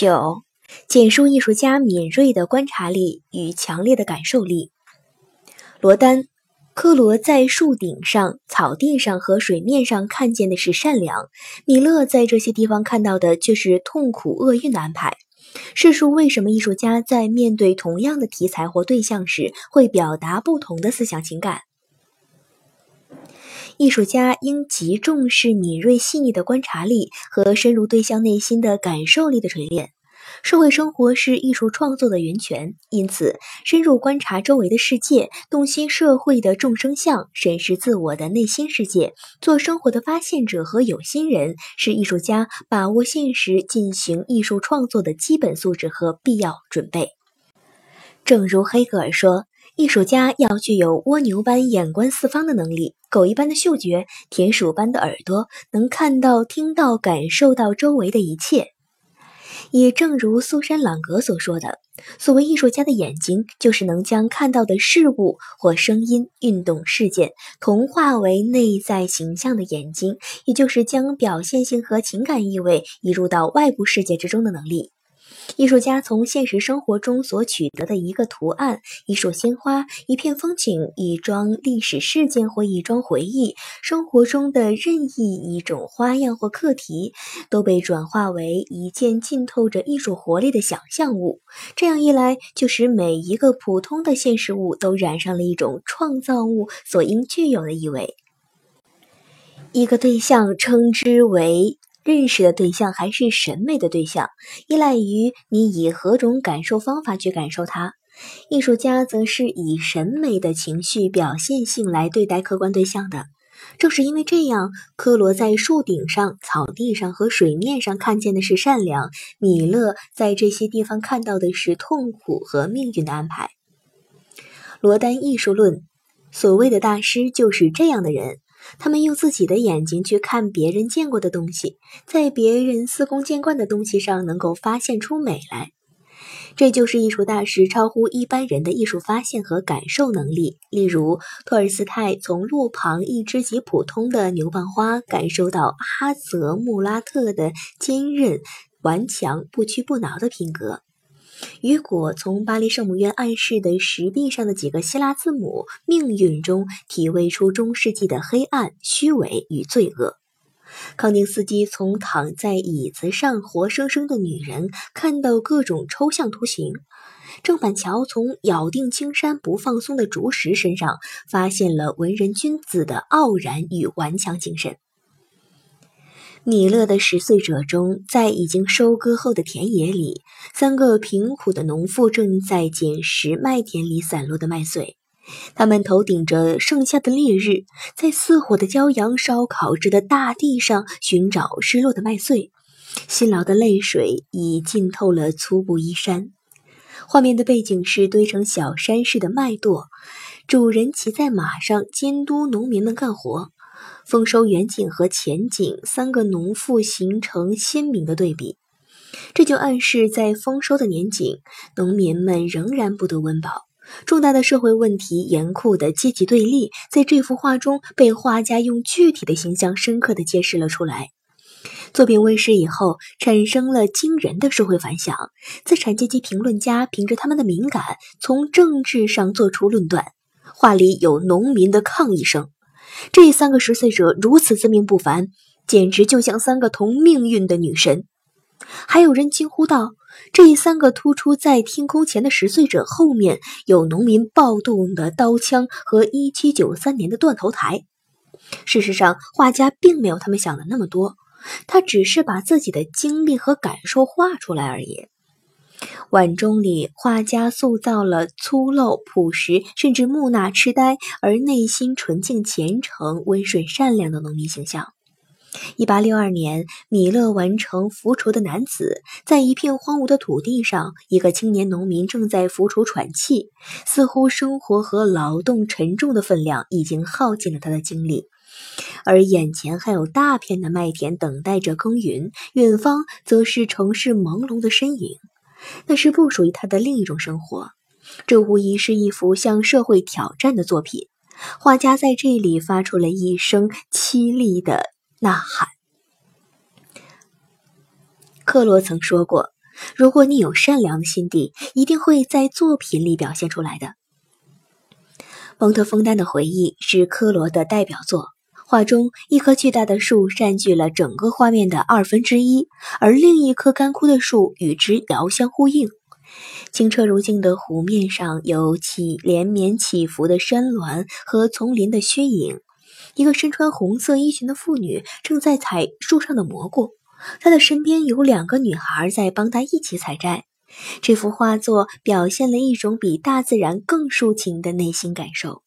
九，简述艺术家敏锐的观察力与强烈的感受力。罗丹，科罗在树顶上、草地上和水面上看见的是善良，米勒在这些地方看到的却是痛苦厄运的安排。试述为什么艺术家在面对同样的题材或对象时会表达不同的思想情感。艺术家应极重视敏锐细腻的观察力和深入对象内心的感受力的锤炼。社会生活是艺术创作的源泉，因此深入观察周围的世界，洞悉社会的众生相，审视自我的内心世界，做生活的发现者和有心人，是艺术家把握现实进行艺术创作的基本素质和必要准备。正如黑格尔说。艺术家要具有蜗牛般眼观四方的能力，狗一般的嗅觉，田鼠般的耳朵，能看到、听到、感受到周围的一切。也正如苏珊·朗格所说的，所谓艺术家的眼睛，就是能将看到的事物或声音、运动事件同化为内在形象的眼睛，也就是将表现性和情感意味移入到外部世界之中的能力。艺术家从现实生活中所取得的一个图案、一束鲜花、一片风景、一桩历史事件或一桩回忆，生活中的任意一种花样或课题，都被转化为一件浸透着艺术活力的想象物。这样一来，就使每一个普通的现实物都染上了一种创造物所应具有的意味。一个对象称之为。认识的对象还是审美的对象，依赖于你以何种感受方法去感受它。艺术家则是以审美的情绪表现性来对待客观对象的。正是因为这样，科罗在树顶上、草地上和水面上看见的是善良，米勒在这些地方看到的是痛苦和命运的安排。罗丹艺术论，所谓的大师就是这样的人。他们用自己的眼睛去看别人见过的东西，在别人司空见惯的东西上能够发现出美来，这就是艺术大师超乎一般人的艺术发现和感受能力。例如，托尔斯泰从路旁一只极普通的牛蒡花感受到阿泽穆拉特的坚韧、顽强、不屈不挠的品格。雨果从巴黎圣母院暗示的石壁上的几个希腊字母“命运”中体味出中世纪的黑暗、虚伪与罪恶。康定斯基从躺在椅子上活生生的女人看到各种抽象图形。郑板桥从咬定青山不放松的竹石身上发现了文人君子的傲然与顽强精神。米勒的拾穗者中，在已经收割后的田野里，三个贫苦的农妇正在捡拾麦田里散落的麦穗。他们头顶着盛夏的烈日，在似火的骄阳烧烤着的大地上寻找失落的麦穗。辛劳的泪水已浸透了粗布衣衫。画面的背景是堆成小山似的麦垛，主人骑在马上监督农民们干活。丰收远景和前景三个农妇形成鲜明的对比，这就暗示在丰收的年景，农民们仍然不得温饱。重大的社会问题、严酷的阶级对立，在这幅画中被画家用具体的形象深刻地揭示了出来。作品问世以后，产生了惊人的社会反响。资产阶级评论家凭着他们的敏感，从政治上做出论断。画里有农民的抗议声。这三个十岁者如此自命不凡，简直就像三个同命运的女神。还有人惊呼道：“这三个突出在天空前的十岁者后面有农民暴动的刀枪和1793年的断头台。”事实上，画家并没有他们想的那么多，他只是把自己的经历和感受画出来而已。晚钟里，画家塑造了粗陋、朴实，甚至木讷、痴呆，而内心纯净、虔诚、温顺、善良的农民形象。一八六二年，米勒完成《浮锄的男子》。在一片荒芜的土地上，一个青年农民正在浮锄喘气，似乎生活和劳动沉重的分量已经耗尽了他的精力，而眼前还有大片的麦田等待着耕耘，远方则是城市朦胧的身影。那是不属于他的另一种生活，这无疑是一幅向社会挑战的作品。画家在这里发出了一声凄厉的呐喊。克罗曾说过：“如果你有善良的心地，一定会在作品里表现出来的。蒙特丰丹的回忆是科罗的代表作。画中一棵巨大的树占据了整个画面的二分之一，而另一棵干枯的树与之遥相呼应。清澈如镜的湖面上有起连绵起伏的山峦和丛林的虚影。一个身穿红色衣裙的妇女正在采树上的蘑菇，她的身边有两个女孩在帮她一起采摘。这幅画作表现了一种比大自然更抒情的内心感受。